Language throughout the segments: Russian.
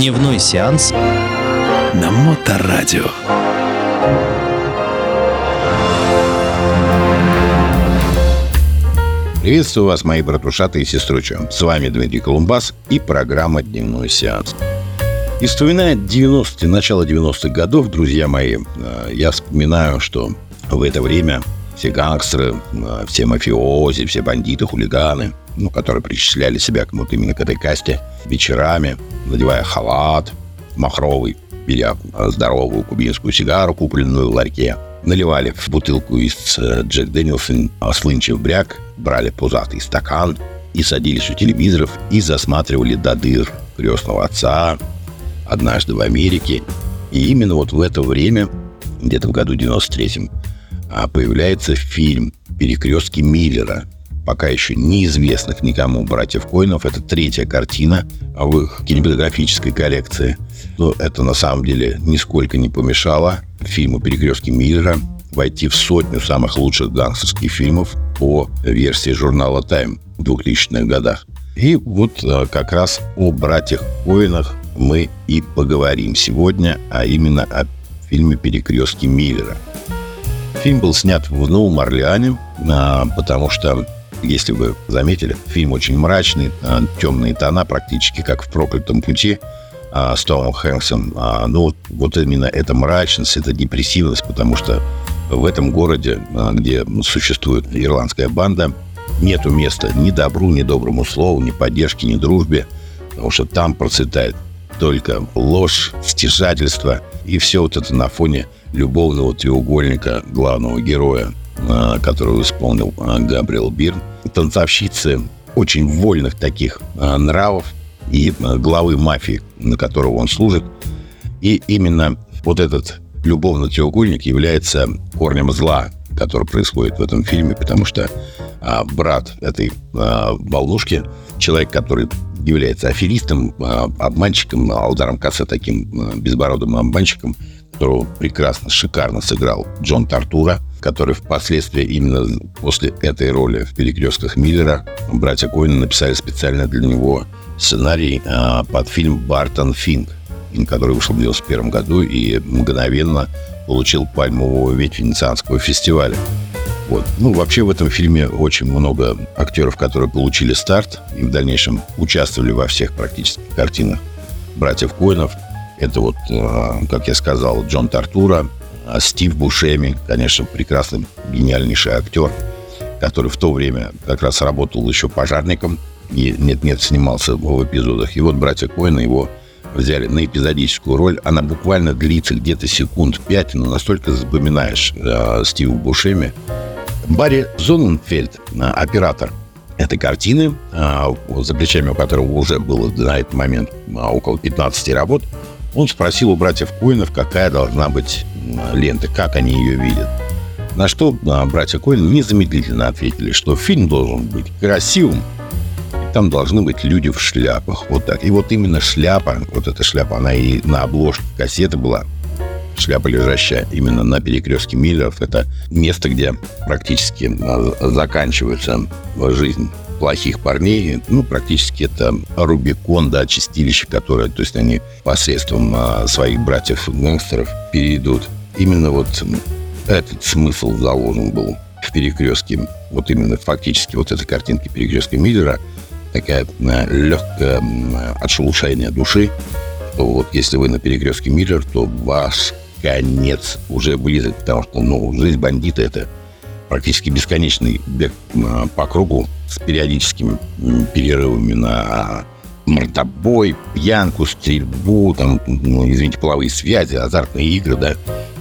Дневной сеанс на Моторадио. Приветствую вас, мои братушаты и сестручи. С вами Дмитрий Колумбас и программа «Дневной сеанс». И вспоминая 90-е, начало 90-х годов, друзья мои, э, я вспоминаю, что в это время все гангстеры, э, все мафиози, все бандиты, хулиганы, ну, которые причисляли себя к вот именно к этой касте, вечерами, надевая халат, махровый, беря здоровую кубинскую сигару, купленную в ларьке, наливали в бутылку из э, Джек Дэниелсон слынчив бряк, брали пузатый стакан и садились у телевизоров и засматривали до дыр крестного отца, однажды в Америке. И именно вот в это время, где-то в году 93-м, а, появляется фильм «Перекрестки Миллера», пока еще неизвестных никому братьев Коинов. Это третья картина в их кинематографической коллекции. Но это на самом деле нисколько не помешало фильму «Перекрестки Миллера» войти в сотню самых лучших гангстерских фильмов по версии журнала «Тайм» в 2000-х годах. И вот а, как раз о братьях Коинах мы и поговорим сегодня, а именно о фильме «Перекрестки Миллера». Фильм был снят в Новом Орлеане, а, потому что, если вы заметили, фильм очень мрачный, а, темные тона, практически как в «Проклятом пути», а, с Томом Хэнксом. Ну, вот именно эта мрачность, эта депрессивность, потому что в этом городе, где существует ирландская банда, нету места ни добру, ни доброму слову, ни поддержке, ни дружбе, потому что там процветает только ложь, стяжательство и все вот это на фоне любовного треугольника главного героя, а, которого исполнил а, Габриэл Бирн. Танцовщицы очень вольных таких а, нравов и главы мафии, на которого он служит. И именно вот этот любовный треугольник является корнем зла, который происходит в этом фильме, потому что а, брат этой а, волнушки, человек, который является аферистом, а, обманщиком, ударом косы таким а, безбородым обманщиком, которого прекрасно, шикарно сыграл Джон Тартура, который впоследствии именно после этой роли в «Перекрестках Миллера» братья Коины написали специально для него сценарий а, под фильм «Бартон Финк», который вышел в 1991 году и мгновенно получил пальмовую ветвь Венецианского фестиваля. Вот. Ну, вообще в этом фильме очень много актеров, которые получили старт и в дальнейшем участвовали во всех практически картинах братьев Коинов. Это вот, э, как я сказал, Джон Тартура, Стив Бушеми, конечно, прекрасный, гениальнейший актер, который в то время как раз работал еще пожарником и нет-нет снимался в эпизодах. И вот братья Коина его взяли на эпизодическую роль. Она буквально длится где-то секунд пять, но настолько запоминаешь э, Стива Бушеми, Барри Зоненфельд, а, оператор этой картины, а, за плечами у которого уже было на этот момент а, около 15 работ, он спросил у братьев Коинов, какая должна быть лента, как они ее видят. На что братья Коин незамедлительно ответили, что фильм должен быть красивым, там должны быть люди в шляпах. Вот так. И вот именно шляпа, вот эта шляпа, она и на обложке кассеты была шляпа, лежащая именно на перекрестке Миллеров. Это место, где практически а, заканчивается жизнь плохих парней. Ну, практически это Рубикон, да, чистилище, которое, то есть они посредством а, своих братьев-гангстеров перейдут. Именно вот этот смысл заложен был в перекрестке. Вот именно фактически вот эта картинка перекрестка Миллера, такая а, легкое отшелушение души, вот если вы на перекрестке Миллер, то ваш конец уже близок, потому что ну, жизнь бандита – это практически бесконечный бег а, по кругу с периодическими перерывами на мордобой, пьянку, стрельбу, там, ну, извините, половые связи, азартные игры, да.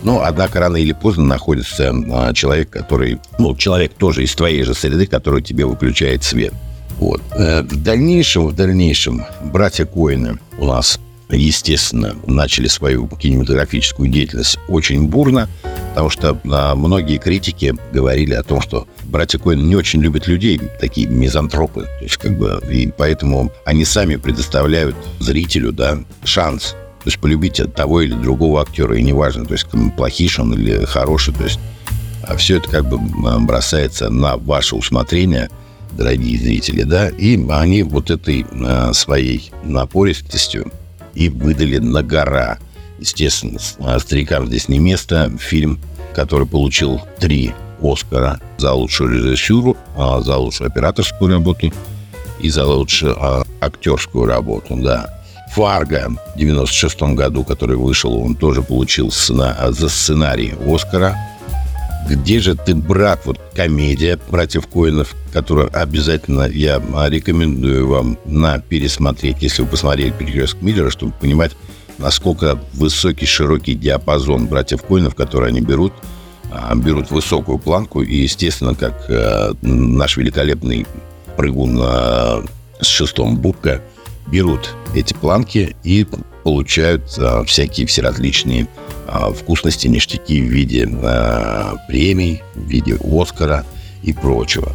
Но, однако, рано или поздно находится а, человек, который, ну, человек тоже из твоей же среды, который тебе выключает свет. Вот. Э, в дальнейшем, в дальнейшем, братья Коины у нас естественно, начали свою кинематографическую деятельность очень бурно, потому что а, многие критики говорили о том, что братья Коэн не очень любят людей, такие мизантропы, то есть как бы, и поэтому они сами предоставляют зрителю, да, шанс, то есть полюбить того или другого актера, и неважно, то есть плохий он или хороший, то есть а все это как бы а, бросается на ваше усмотрение, дорогие зрители, да, и они вот этой своей напористостью и выдали на гора. Естественно, старикам здесь не место. Фильм, который получил три Оскара за лучшую режиссуру, а за лучшую операторскую работу и за лучшую а, актерскую работу, да. Фарго в 96 году, который вышел, он тоже получил сцена, за сценарий Оскара. Где же ты, брат? Вот комедия «Братьев Коинов», которую обязательно я рекомендую вам на пересмотреть, если вы посмотрели «Перекресток Миллера», чтобы понимать, насколько высокий, широкий диапазон «Братьев Коинов», которые они берут, а, берут высокую планку. И, естественно, как э, наш великолепный прыгун э, с шестом Будка – берут эти планки и получают а, всякие все различные вкусности, ништяки в виде а, премий, в виде Оскара и прочего.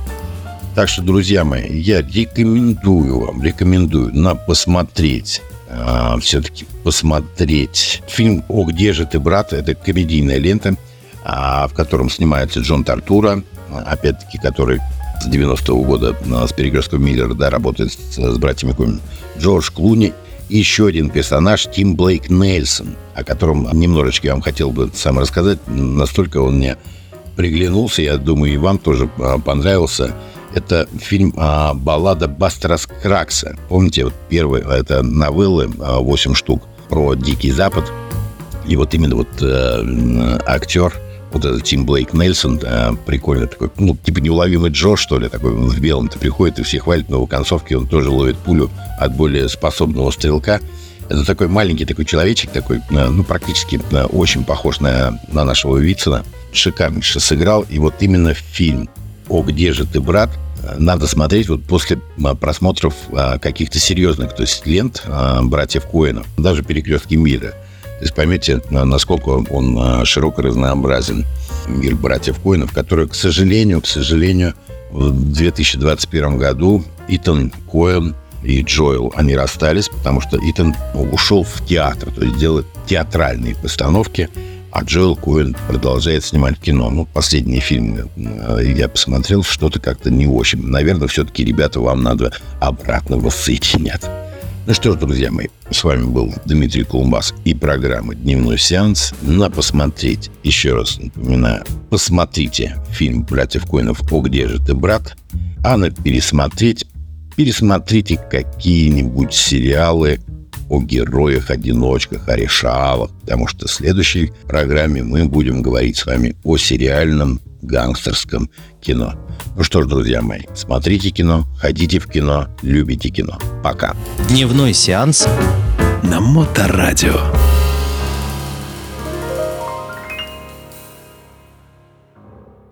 Так что, друзья мои, я рекомендую вам, рекомендую на посмотреть а, все-таки посмотреть фильм «О, где же ты, брат?» Это комедийная лента, а, в котором снимается Джон Тартура, опять-таки, который с 90-го года с перекрестком Миллера, да, работает с, с братьями Куин. Джордж Клуни еще один персонаж Тим Блейк Нельсон, о котором немножечко я вам хотел бы сам рассказать. Настолько он мне приглянулся, я думаю, и вам тоже а, понравился. Это фильм а, «Баллада Бастера Скракса». Помните, вот первый, это новеллы, 8 а, штук, про Дикий Запад. И вот именно вот э, актер вот этот Тим Блейк Нельсон, да, прикольный такой, ну, типа неуловимый Джо, что ли, такой в белом-то приходит и все хвалят, но в концовке он тоже ловит пулю от более способного стрелка. Это такой маленький такой человечек, такой, э, ну, практически э, очень похож на, на нашего Вицина. Шикарнейше сыграл. И вот именно фильм «О, где же ты, брат?» надо смотреть вот после э, просмотров каких-то серьезных, то есть лент братьев Коинов, даже «Перекрестки мира». То есть поймите, насколько он а, широко разнообразен. Мир братьев Коинов, который, к сожалению, к сожалению, в 2021 году Итан Коэн и Джоэл, они расстались, потому что Итан ушел в театр, то есть делает театральные постановки, а Джоэл Коэн продолжает снимать кино. Ну, последние фильмы я посмотрел, что-то как-то не очень. Наверное, все-таки, ребята, вам надо обратно воссоединять. Ну что ж, друзья мои, с вами был Дмитрий Колумбас и программа «Дневной сеанс». На посмотреть, еще раз напоминаю, посмотрите фильм «Братьев Коинов. О, где же ты, брат?» А на пересмотреть, пересмотрите какие-нибудь сериалы о героях-одиночках, о решалах, потому что в следующей программе мы будем говорить с вами о сериальном гангстерском кино. Ну что ж, друзья мои, смотрите кино, ходите в кино, любите кино. Пока. Дневной сеанс на Моторадио.